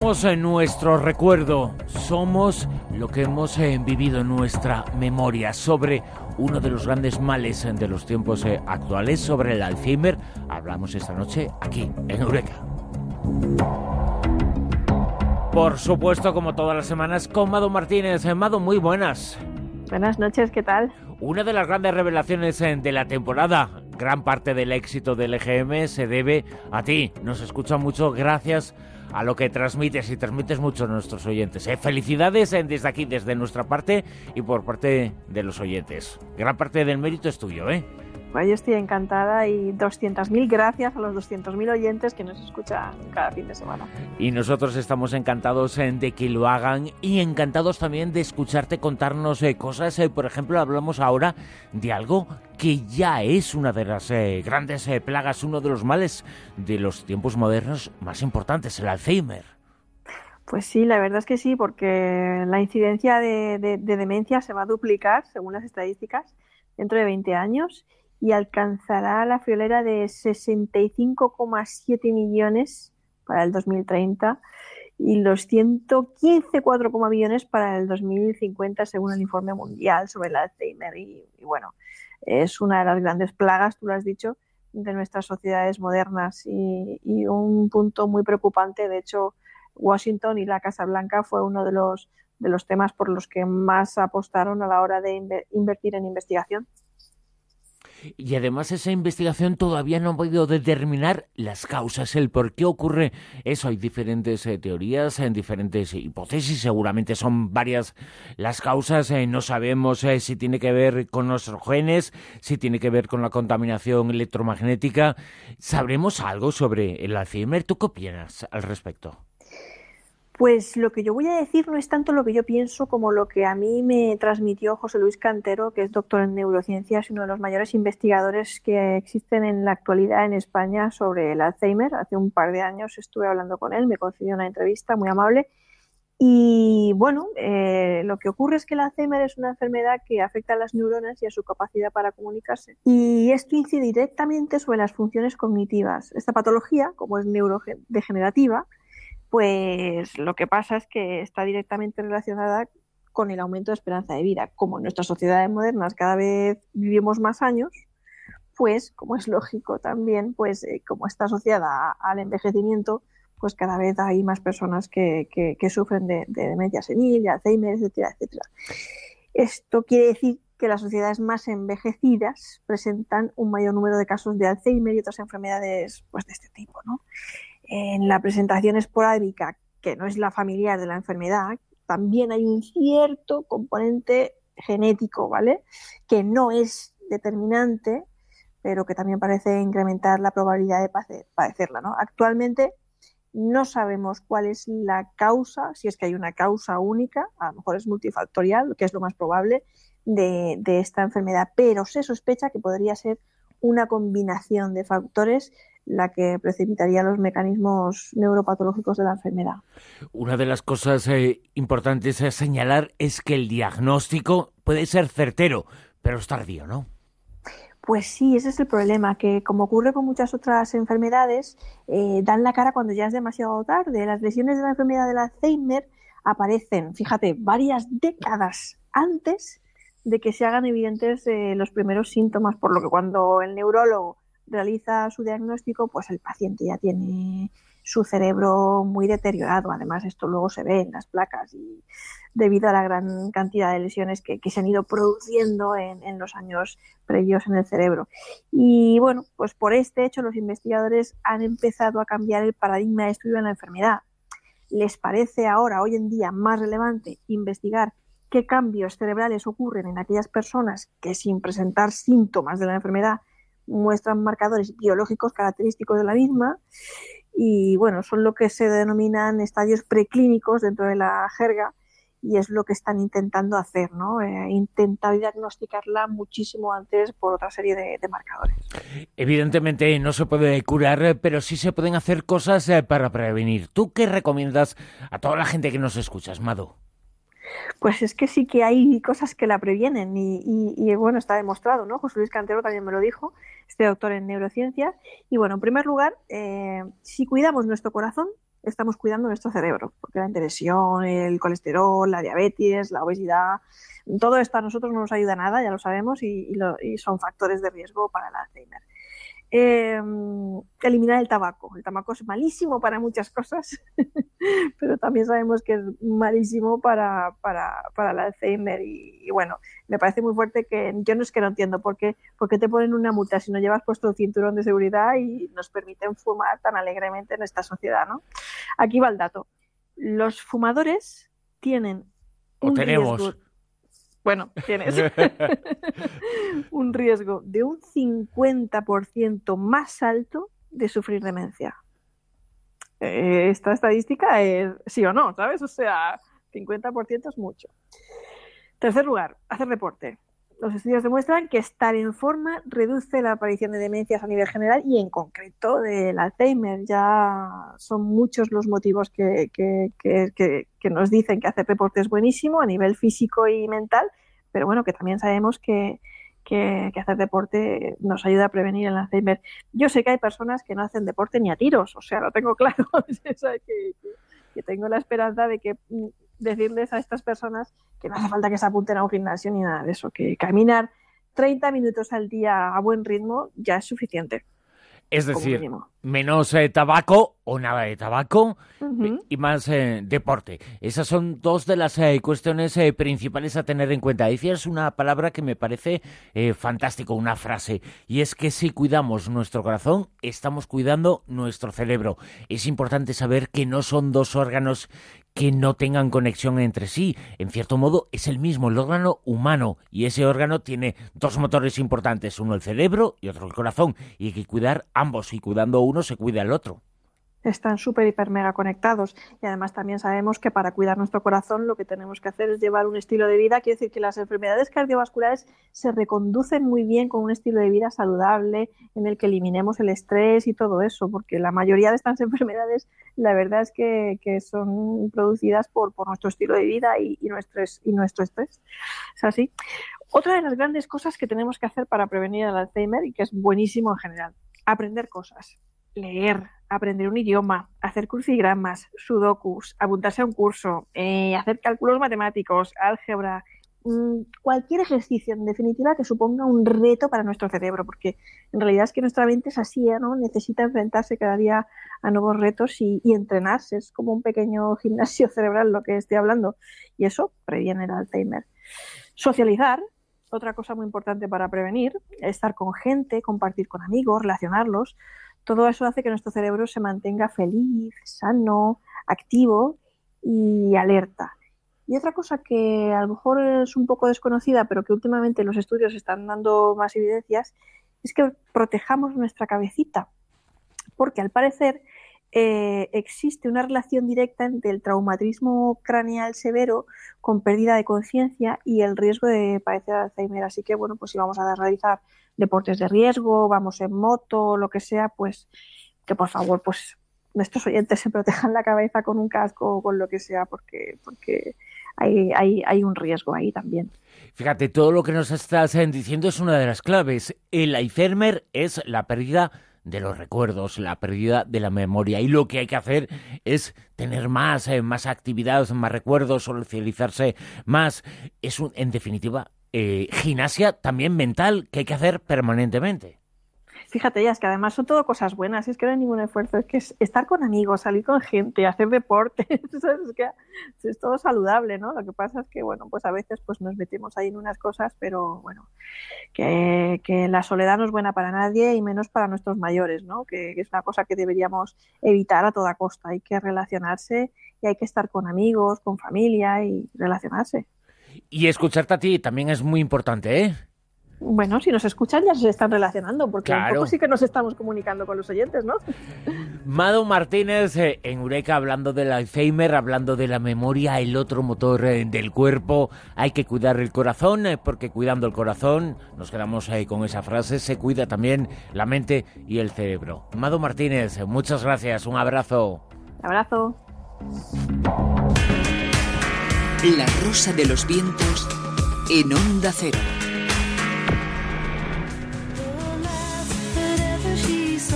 Somos en nuestro recuerdo, somos lo que hemos eh, vivido en nuestra memoria sobre uno de los grandes males de los tiempos eh, actuales, sobre el Alzheimer. Hablamos esta noche aquí, en Eureka. Por supuesto, como todas las semanas, con Mado Martínez. Eh, Mado, muy buenas. Buenas noches, ¿qué tal? Una de las grandes revelaciones de la temporada, gran parte del éxito del EGM se debe a ti. Nos escucha mucho gracias a lo que transmites y transmites mucho a nuestros oyentes. ¿eh? Felicidades eh, desde aquí, desde nuestra parte y por parte de los oyentes. Gran parte del mérito es tuyo, ¿eh? Yo estoy encantada y 200.000 gracias a los 200.000 oyentes que nos escuchan cada fin de semana. Y nosotros estamos encantados eh, de que lo hagan y encantados también de escucharte contarnos eh, cosas. Eh, por ejemplo, hablamos ahora de algo que ya es una de las grandes plagas, uno de los males de los tiempos modernos más importantes, el Alzheimer. Pues sí, la verdad es que sí, porque la incidencia de, de demencia se va a duplicar, según las estadísticas, dentro de 20 años y alcanzará la friolera de 65,7 millones para el 2030 y los 115,4 millones para el 2050 según el informe mundial sobre el Alzheimer. Y, bueno, es una de las grandes plagas, tú lo has dicho, de nuestras sociedades modernas y, un punto muy preocupante. De hecho, Washington y la Casa Blanca fue uno de los, de los temas por los que más apostaron a la hora de invertir en investigación. Y además esa investigación todavía no ha podido determinar las causas, el por qué ocurre eso. Hay diferentes eh, teorías, en diferentes hipótesis, seguramente son varias las causas. Eh, no sabemos eh, si tiene que ver con nuestros genes, si tiene que ver con la contaminación electromagnética. ¿Sabremos algo sobre el Alzheimer? ¿Tú qué opinas al respecto? Pues lo que yo voy a decir no es tanto lo que yo pienso como lo que a mí me transmitió José Luis Cantero, que es doctor en neurociencias y uno de los mayores investigadores que existen en la actualidad en España sobre el Alzheimer. Hace un par de años estuve hablando con él, me concedió una entrevista muy amable. Y bueno, eh, lo que ocurre es que el Alzheimer es una enfermedad que afecta a las neuronas y a su capacidad para comunicarse. Y esto incide directamente sobre las funciones cognitivas. Esta patología, como es neurodegenerativa, pues lo que pasa es que está directamente relacionada con el aumento de esperanza de vida. Como en nuestras sociedades modernas cada vez vivimos más años, pues como es lógico también, pues eh, como está asociada al envejecimiento, pues cada vez hay más personas que, que, sufren de, demencia senil, de Alzheimer, etcétera, etcétera. Esto quiere decir que las sociedades más envejecidas presentan un mayor número de casos de Alzheimer y otras enfermedades pues, de este tipo. ¿no? En la presentación esporádica, que no es la familiar de la enfermedad, también hay un cierto componente genético, ¿vale? Que no es determinante, pero que también parece incrementar la probabilidad de padecerla, ¿no? Actualmente no sabemos cuál es la causa, si es que hay una causa única, a lo mejor es multifactorial, que es lo más probable, de, de esta enfermedad, pero se sospecha que podría ser una combinación de factores la que precipitaría los mecanismos neuropatológicos de la enfermedad. Una de las cosas eh, importantes a señalar es que el diagnóstico puede ser certero, pero es tardío, ¿no? Pues sí, ese es el problema, que como ocurre con muchas otras enfermedades, eh, dan la cara cuando ya es demasiado tarde. Las lesiones de la enfermedad del Alzheimer aparecen, fíjate, varias décadas antes de que se hagan evidentes eh, los primeros síntomas, por lo que cuando el neurólogo realiza su diagnóstico, pues el paciente ya tiene su cerebro muy deteriorado. Además, esto luego se ve en las placas y debido a la gran cantidad de lesiones que, se han ido produciendo en, los años previos en el cerebro. Y bueno, pues por este hecho los investigadores han empezado a cambiar el paradigma de estudio de la enfermedad. Les parece ahora, hoy en día, más relevante investigar qué cambios cerebrales ocurren en aquellas personas que sin presentar síntomas de la enfermedad muestran marcadores biológicos característicos de la misma y bueno, son lo que se denominan estadios preclínicos dentro de la jerga y es lo que están intentando hacer, ¿no? Eh, intentar diagnosticarla muchísimo antes por otra serie de, marcadores. Evidentemente no se puede curar, pero sí se pueden hacer cosas eh, para prevenir. ¿Tú qué recomiendas a toda la gente que nos escuchas, Mado? Pues es que sí que hay cosas que la previenen y, bueno, está demostrado, ¿no? José Luis Cantero también me lo dijo, este doctor en neurociencias. Y bueno, en primer lugar, eh, si cuidamos nuestro corazón, estamos cuidando nuestro cerebro, porque la interesión, el colesterol, la diabetes, la obesidad, todo esto a nosotros no nos ayuda nada, ya lo sabemos, y, y son factores de riesgo para el Alzheimer. Eh, eliminar el tabaco. El tabaco es malísimo para muchas cosas, pero también sabemos que es malísimo para, para, para el Alzheimer. Y, bueno, me parece muy fuerte que yo no es que no entiendo por qué, por qué te ponen una multa si no llevas puesto el cinturón de seguridad y nos permiten fumar tan alegremente en esta sociedad. ¿no? Aquí va el dato. Los fumadores tienen un tenemos bueno, tienes un riesgo de un 50% más alto de sufrir demencia. Eh, esta estadística es sí o no, ¿sabes? O sea, 50% es mucho. Tercer lugar, hacer deporte. Los estudios demuestran que estar en forma reduce la aparición de demencias a nivel general y en concreto del Alzheimer. Ya son muchos los motivos que, que, que nos dicen que hacer deporte es buenísimo a nivel físico y mental, pero bueno, que también sabemos que, que, hacer deporte nos ayuda a prevenir el Alzheimer. Yo sé que hay personas que no hacen deporte ni a tiros, o sea, lo tengo claro, que, que, tengo la esperanza de que decirles a estas personas que no hace falta que se apunten a un gimnasio ni nada de eso, que caminar 30 minutos al día a buen ritmo ya es suficiente. Es decir, menos eh, tabaco o nada de tabaco y más eh, deporte. Esas son dos de las eh, cuestiones principales a tener en cuenta. Decías una palabra que me parece fantástico, una frase, y es que si cuidamos nuestro corazón, estamos cuidando nuestro cerebro. Es importante saber que no son dos órganos que no tengan conexión entre sí. En cierto modo, es el mismo, el órgano humano. Y ese órgano tiene dos motores importantes, uno el cerebro y otro el corazón. Y hay que cuidar ambos, y cuidando uno se cuida el otro están súper, hiper, mega conectados. Y además también sabemos que para cuidar nuestro corazón lo que tenemos que hacer es llevar un estilo de vida. Quiere decir que las enfermedades cardiovasculares se reconducen muy bien con un estilo de vida saludable en el que eliminemos el estrés y todo eso, porque la mayoría de estas enfermedades la verdad es que, son producidas por, nuestro estilo de vida y, nuestro, y estrés. Es así. Otra de las grandes cosas que tenemos que hacer para prevenir el Alzheimer y que es buenísimo en general, aprender cosas leer, aprender un idioma, hacer crucigramas, sudokus, apuntarse a un curso, eh, hacer cálculos matemáticos, álgebra, mm, cualquier ejercicio, en definitiva, que suponga un reto para nuestro cerebro, porque en realidad es que nuestra mente es así, ¿no? Necesita enfrentarse cada día a nuevos retos y entrenarse. Es como un pequeño gimnasio cerebral lo que estoy hablando. Y eso previene el Alzheimer. Socializar, otra cosa muy importante para prevenir, estar con gente, compartir con amigos, relacionarlos. Todo eso hace que nuestro cerebro se mantenga feliz, sano, activo y alerta. Y otra cosa que a lo mejor es un poco desconocida, pero que últimamente los estudios están dando más evidencias, es que protejamos nuestra cabecita. Porque al parecer eh, existe una relación directa entre el traumatismo craneal severo con pérdida de conciencia y el riesgo de padecer Alzheimer. Así que, bueno, pues si vamos a realizar deportes de riesgo, vamos en moto, lo que sea, pues que por favor, pues nuestros oyentes se protejan la cabeza con un casco o con lo que sea, porque, porque hay, hay, hay un riesgo ahí también. Fíjate, todo lo que nos estás diciendo es una de las claves. El Alzheimer es la pérdida de los recuerdos, la pérdida de la memoria. Y lo que hay que hacer es tener más, eh, más actividades, más recuerdos, socializarse más. Es, un, en definitiva, eh, gimnasia también mental que hay que hacer permanentemente. Fíjate, ya es que además son todo cosas buenas, es que no hay ningún esfuerzo, es que es estar con amigos, salir con gente, hacer deporte, es que es todo saludable, ¿no? Lo que pasa es que, bueno, pues a veces pues nos metemos ahí en unas cosas, pero bueno, que, la soledad no es buena para nadie y menos para nuestros mayores, ¿no? Que, que es una cosa que deberíamos evitar a toda costa, hay que relacionarse y hay que estar con amigos, con familia y relacionarse. Y escucharte a ti también es muy importante, ¿eh? Bueno, si nos escuchan ya se están relacionando, porque un poco sí que nos estamos comunicando con los oyentes, ¿no? Mado Martínez eh, en Eureka hablando del Alzheimer, hablando de la memoria, el otro motor eh, del cuerpo. Hay que cuidar el corazón, eh, porque cuidando el corazón, nos quedamos ahí con esa frase, se cuida también la mente y el cerebro. Mado Martínez, muchas gracias, un abrazo. Un abrazo. La rosa de los vientos en onda cero.